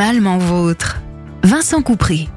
Animalement vôtre. Vincent Coupry.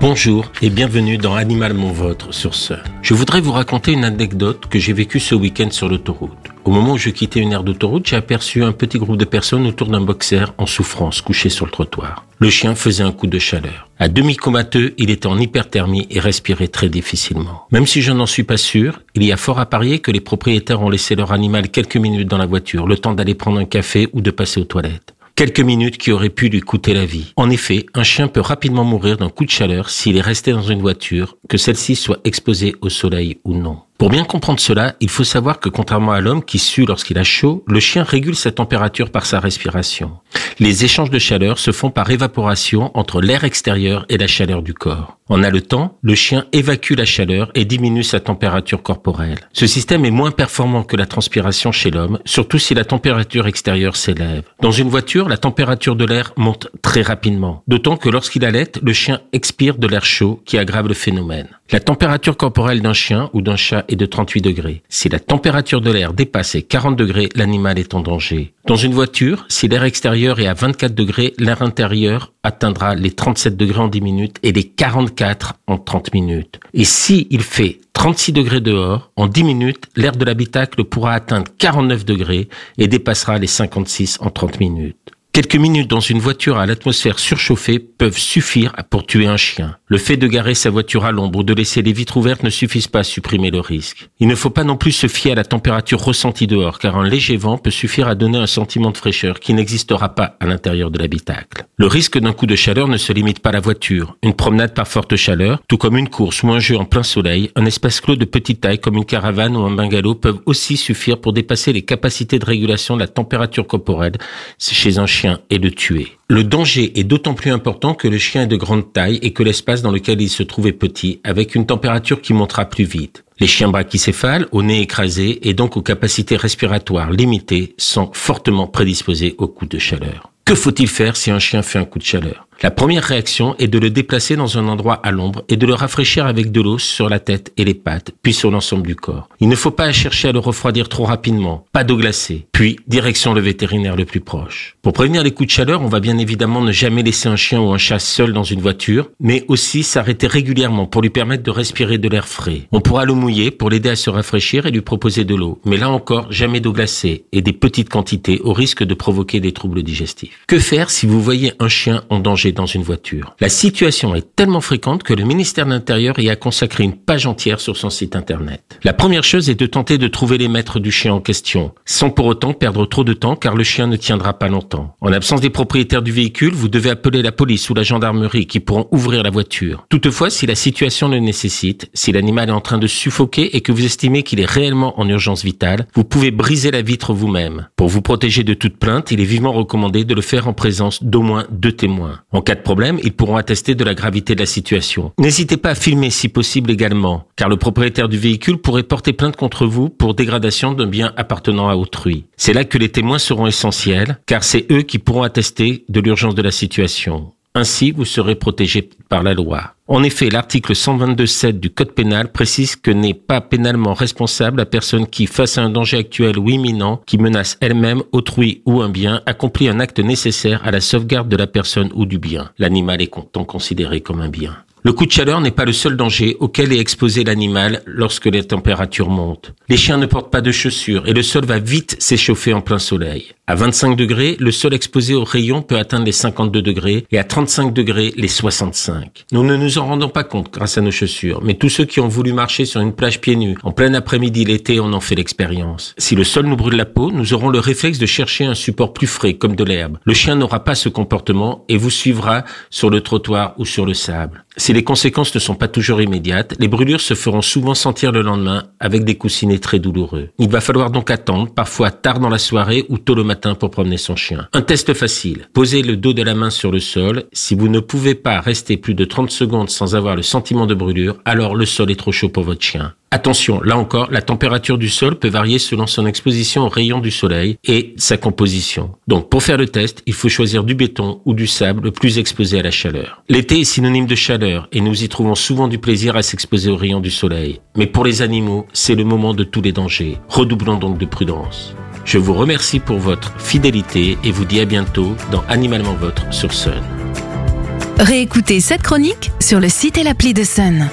Bonjour et bienvenue dans Animalement Vôtre sur Sun. Je voudrais vous raconter une anecdote que j'ai vécue ce week-end sur l'autoroute. Au moment où je quittais une aire d'autoroute, j'ai aperçu un petit groupe de personnes autour d'un boxer en souffrance couché sur le trottoir. Le chien faisait un coup de chaleur. À demi comateux, il était en hyperthermie et respirait très difficilement. Même si je n'en suis pas sûr, il y a fort à parier que les propriétaires ont laissé leur animal quelques minutes dans la voiture, le temps d'aller prendre un café ou de passer aux toilettes. Quelques minutes qui auraient pu lui coûter la vie. En effet, un chien peut rapidement mourir d'un coup de chaleur s'il est resté dans une voiture, que celle-ci soit exposée au soleil ou non. Pour bien comprendre cela, il faut savoir que contrairement à l'homme qui sue lorsqu'il a chaud, le chien régule sa température par sa respiration. Les échanges de chaleur se font par évaporation entre l'air extérieur et la chaleur du corps. En haletant, le chien évacue la chaleur et diminue sa température corporelle. Ce système est moins performant que la transpiration chez l'homme, surtout si la température extérieure s'élève. Dans une voiture, la température de l'air monte très rapidement, d'autant que lorsqu'il allait, le chien expire de l'air chaud qui aggrave le phénomène. La température corporelle d'un chien ou d'un chat est de 38 degrés. Si la température de l'air dépasse les 40 degrés, l'animal est en danger. Dans une voiture, si l'air extérieur est à 24 degrés, l'air intérieur atteindra les 37 degrés en 10 minutes et les 44 en 30 minutes. Et si il fait 36 degrés dehors, en 10 minutes, l'air de l'habitacle pourra atteindre 49 degrés et dépassera les 56 en 30 minutes. Quelques minutes dans une voiture à l'atmosphère surchauffée peuvent suffire pour tuer un chien. Le fait de garer sa voiture à l'ombre ou de laisser les vitres ouvertes ne suffisent pas à supprimer le risque. Il ne faut pas non plus se fier à la température ressentie dehors, car un léger vent peut suffire à donner un sentiment de fraîcheur qui n'existera pas à l'intérieur de l'habitacle. Le risque d'un coup de chaleur ne se limite pas à la voiture. Une promenade par forte chaleur, tout comme une course ou un jeu en plein soleil, un espace clos de petite taille comme une caravane ou un bungalow peuvent aussi suffire pour dépasser les capacités de régulation de la température corporelle chez un chien et de tuer. Le danger est d'autant plus important que le chien est de grande taille et que l'espace dans lequel il se trouve est petit, avec une température qui montera plus vite. Les chiens brachycéphales, au nez écrasé et donc aux capacités respiratoires limitées, sont fortement prédisposés aux coups de chaleur. Que faut-il faire si un chien fait un coup de chaleur? La première réaction est de le déplacer dans un endroit à l'ombre et de le rafraîchir avec de l'eau sur la tête et les pattes, puis sur l'ensemble du corps. Il ne faut pas chercher à le refroidir trop rapidement, pas d'eau glacée, puis direction le vétérinaire le plus proche. Pour prévenir les coups de chaleur, on va bien évidemment ne jamais laisser un chien ou un chat seul dans une voiture, mais aussi s'arrêter régulièrement pour lui permettre de respirer de l'air frais. On pourra le mouiller pour l'aider à se rafraîchir et lui proposer de l'eau, mais là encore, jamais d'eau glacée et des petites quantités au risque de provoquer des troubles digestifs. Que faire si vous voyez un chien en danger dans une voiture. La situation est tellement fréquente que le ministère de l'Intérieur y a consacré une page entière sur son site internet. La première chose est de tenter de trouver les maîtres du chien en question, sans pour autant perdre trop de temps car le chien ne tiendra pas longtemps. En l'absence des propriétaires du véhicule, vous devez appeler la police ou la gendarmerie qui pourront ouvrir la voiture. Toutefois, si la situation le nécessite, si l'animal est en train de suffoquer et que vous estimez qu'il est réellement en urgence vitale, vous pouvez briser la vitre vous-même. Pour vous protéger de toute plainte, il est vivement recommandé de le faire en présence d'au moins deux témoins. En cas de problème, ils pourront attester de la gravité de la situation. N'hésitez pas à filmer si possible également, car le propriétaire du véhicule pourrait porter plainte contre vous pour dégradation d'un bien appartenant à autrui. C'est là que les témoins seront essentiels, car c'est eux qui pourront attester de l'urgence de la situation. Ainsi, vous serez protégé par la loi. En effet, l'article 122.7 du Code pénal précise que n'est pas pénalement responsable la personne qui, face à un danger actuel ou imminent, qui menace elle-même, autrui ou un bien, accomplit un acte nécessaire à la sauvegarde de la personne ou du bien. L'animal est donc considéré comme un bien. Le coup de chaleur n'est pas le seul danger auquel est exposé l'animal lorsque les températures montent. Les chiens ne portent pas de chaussures et le sol va vite s'échauffer en plein soleil. À 25 degrés, le sol exposé aux rayons peut atteindre les 52 degrés et à 35 degrés les 65. Nous ne nous en rendons pas compte grâce à nos chaussures, mais tous ceux qui ont voulu marcher sur une plage pieds nus en plein après-midi l'été en ont fait l'expérience. Si le sol nous brûle la peau, nous aurons le réflexe de chercher un support plus frais comme de l'herbe. Le chien n'aura pas ce comportement et vous suivra sur le trottoir ou sur le sable. Si les conséquences ne sont pas toujours immédiates, les brûlures se feront souvent sentir le lendemain avec des coussinets très douloureux. Il va falloir donc attendre, parfois tard dans la soirée ou tôt le pour promener son chien. Un test facile. Posez le dos de la main sur le sol. Si vous ne pouvez pas rester plus de 30 secondes sans avoir le sentiment de brûlure, alors le sol est trop chaud pour votre chien. Attention, là encore, la température du sol peut varier selon son exposition aux rayons du soleil et sa composition. Donc, pour faire le test, il faut choisir du béton ou du sable le plus exposé à la chaleur. L'été est synonyme de chaleur et nous y trouvons souvent du plaisir à s'exposer aux rayons du soleil. Mais pour les animaux, c'est le moment de tous les dangers. Redoublons donc de prudence. Je vous remercie pour votre fidélité et vous dis à bientôt dans Animalement Votre sur Sun. Réécoutez cette chronique sur le site et l'appli de Sun.